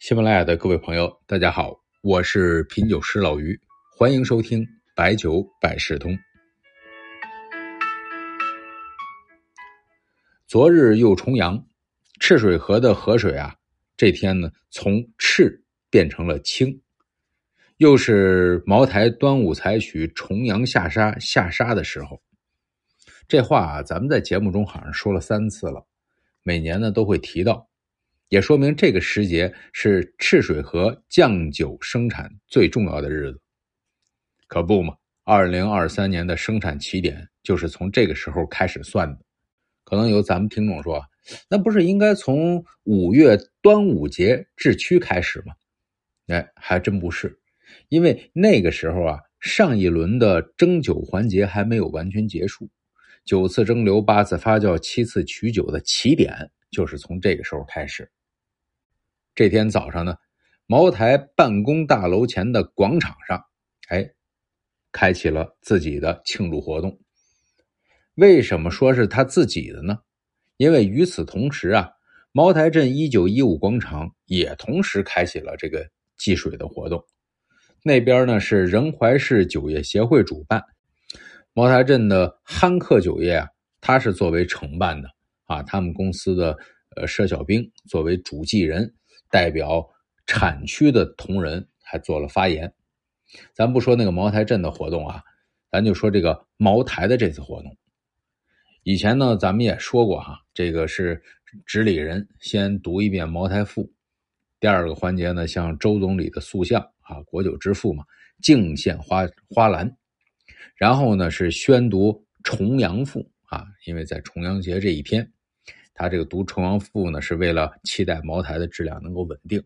喜马拉雅的各位朋友，大家好，我是品酒师老于，欢迎收听白酒百事通。昨日又重阳，赤水河的河水啊，这天呢从赤变成了清，又是茅台端午采取重阳下沙下沙的时候。这话啊，咱们在节目中好像说了三次了，每年呢都会提到。也说明这个时节是赤水河酱酒生产最重要的日子，可不嘛？二零二三年的生产起点就是从这个时候开始算的。可能有咱们听众说，那不是应该从五月端午节制曲开始吗？哎，还真不是，因为那个时候啊，上一轮的蒸酒环节还没有完全结束，九次蒸馏、八次发酵、七次取酒的起点就是从这个时候开始。这天早上呢，茅台办公大楼前的广场上，哎，开启了自己的庆祝活动。为什么说是他自己的呢？因为与此同时啊，茅台镇一九一五广场也同时开启了这个祭水的活动。那边呢是仁怀市酒业协会主办，茅台镇的憨客酒业啊，他是作为承办的啊，他们公司的呃佘小兵作为主祭人。代表产区的同仁还做了发言。咱不说那个茅台镇的活动啊，咱就说这个茅台的这次活动。以前呢，咱们也说过哈，这个是执礼人先读一遍《茅台赋》，第二个环节呢，向周总理的塑像啊，国酒之父嘛，敬献花花篮，然后呢是宣读《重阳赋》啊，因为在重阳节这一天。他这个读重阳赋呢，是为了期待茅台的质量能够稳定。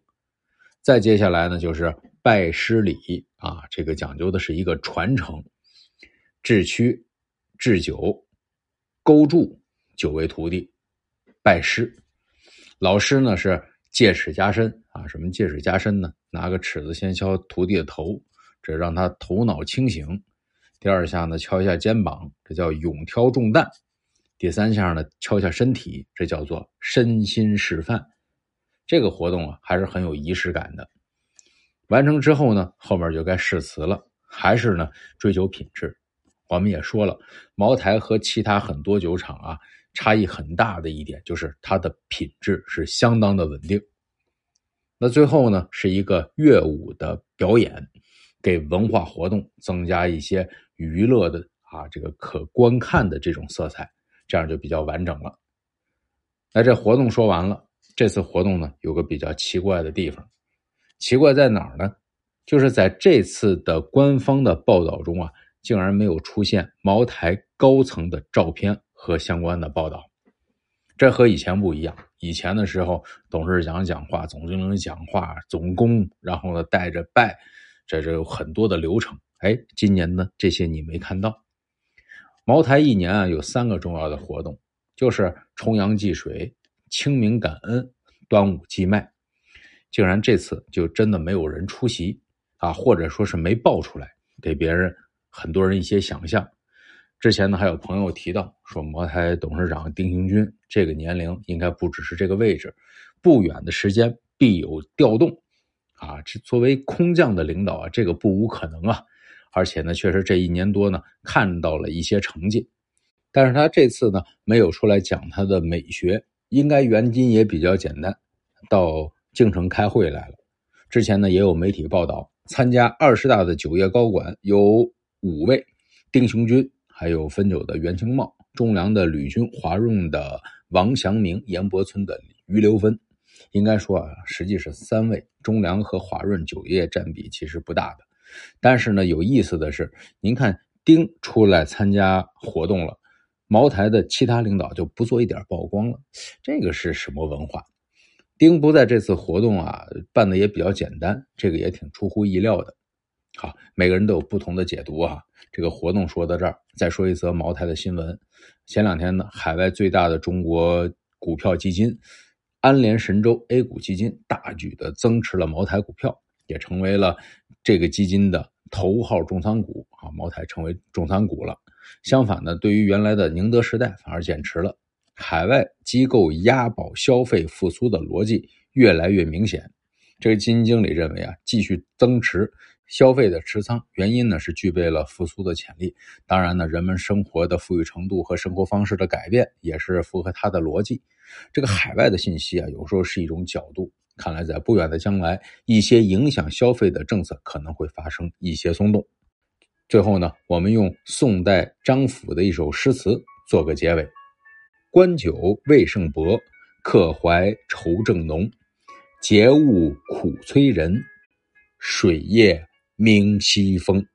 再接下来呢，就是拜师礼啊，这个讲究的是一个传承，制曲、制酒、勾注九位徒弟拜师。老师呢是戒尺加身啊，什么戒尺加身呢？拿个尺子先敲徒弟的头，这让他头脑清醒。第二下呢，敲一下肩膀，这叫勇挑重担。第三项呢，敲下身体，这叫做身心示范。这个活动啊，还是很有仪式感的。完成之后呢，后面就该誓词了，还是呢追求品质。我们也说了，茅台和其他很多酒厂啊，差异很大的一点就是它的品质是相当的稳定。那最后呢，是一个乐舞的表演，给文化活动增加一些娱乐的啊，这个可观看的这种色彩。这样就比较完整了。那这活动说完了，这次活动呢有个比较奇怪的地方，奇怪在哪儿呢？就是在这次的官方的报道中啊，竟然没有出现茅台高层的照片和相关的报道。这和以前不一样，以前的时候董事长讲话、总经理讲话、总工，然后呢带着拜，这这有很多的流程。哎，今年呢这些你没看到。茅台一年啊有三个重要的活动，就是重阳祭水、清明感恩、端午祭麦。竟然这次就真的没有人出席啊，或者说是没报出来，给别人很多人一些想象。之前呢还有朋友提到说，茅台董事长丁行军这个年龄应该不只是这个位置，不远的时间必有调动啊。这作为空降的领导啊，这个不无可能啊。而且呢，确实这一年多呢，看到了一些成绩，但是他这次呢，没有出来讲他的美学，应该原因也比较简单，到京城开会来了。之前呢，也有媒体报道，参加二十大的酒业高管有五位：丁雄军，还有汾酒的袁清茂，中粮的吕军，华润的王祥明，盐伯村的于留芬。应该说啊，实际是三位，中粮和华润酒业占比其实不大的。但是呢，有意思的是，您看丁出来参加活动了，茅台的其他领导就不做一点曝光了，这个是什么文化？丁不在这次活动啊，办的也比较简单，这个也挺出乎意料的。好，每个人都有不同的解读啊。这个活动说到这儿，再说一则茅台的新闻。前两天呢，海外最大的中国股票基金安联神州 A 股基金大举的增持了茅台股票。也成为了这个基金的头号重仓股啊，茅台成为重仓股了。相反呢，对于原来的宁德时代反而减持了。海外机构押宝消费复苏的逻辑越来越明显，这个基金经理认为啊，继续增持消费的持仓，原因呢是具备了复苏的潜力。当然呢，人们生活的富裕程度和生活方式的改变也是符合他的逻辑。这个海外的信息啊，有时候是一种角度。看来在不远的将来，一些影响消费的政策可能会发生一些松动。最后呢，我们用宋代张辅的一首诗词做个结尾：观酒未胜薄，客怀愁正浓。节物苦催人，水夜明西风。